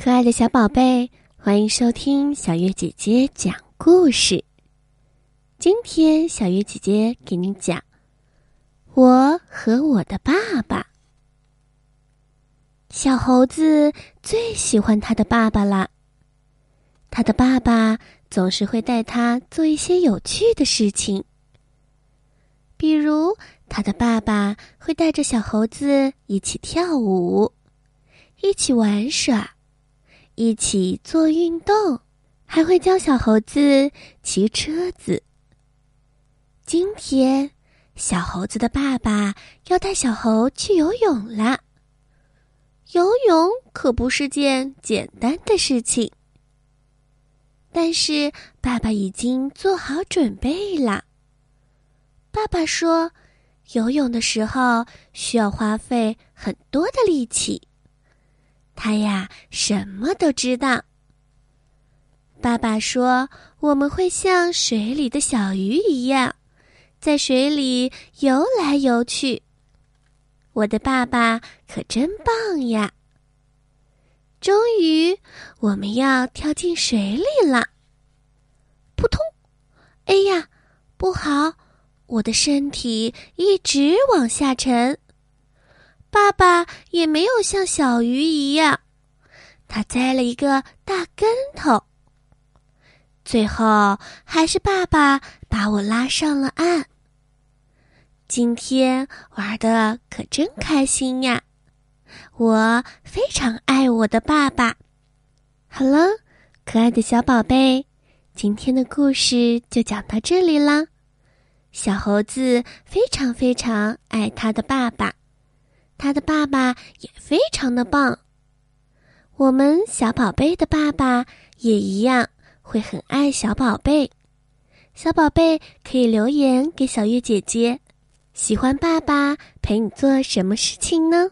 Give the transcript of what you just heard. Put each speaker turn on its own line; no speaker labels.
可爱的小宝贝，欢迎收听小月姐姐讲故事。今天，小月姐姐给你讲《我和我的爸爸》。小猴子最喜欢他的爸爸了。他的爸爸总是会带他做一些有趣的事情，比如他的爸爸会带着小猴子一起跳舞，一起玩耍。一起做运动，还会教小猴子骑车子。今天，小猴子的爸爸要带小猴去游泳啦。游泳可不是件简单的事情，但是爸爸已经做好准备了。爸爸说，游泳的时候需要花费很多的力气。他呀，什么都知道。爸爸说：“我们会像水里的小鱼一样，在水里游来游去。”我的爸爸可真棒呀！终于，我们要跳进水里了。扑通！哎呀，不好！我的身体一直往下沉。爸爸也没有像小鱼一样，他栽了一个大跟头。最后还是爸爸把我拉上了岸。今天玩的可真开心呀！我非常爱我的爸爸。好了，可爱的小宝贝，今天的故事就讲到这里啦。小猴子非常非常爱他的爸爸。他的爸爸也非常的棒，我们小宝贝的爸爸也一样会很爱小宝贝。小宝贝可以留言给小月姐姐，喜欢爸爸陪你做什么事情呢？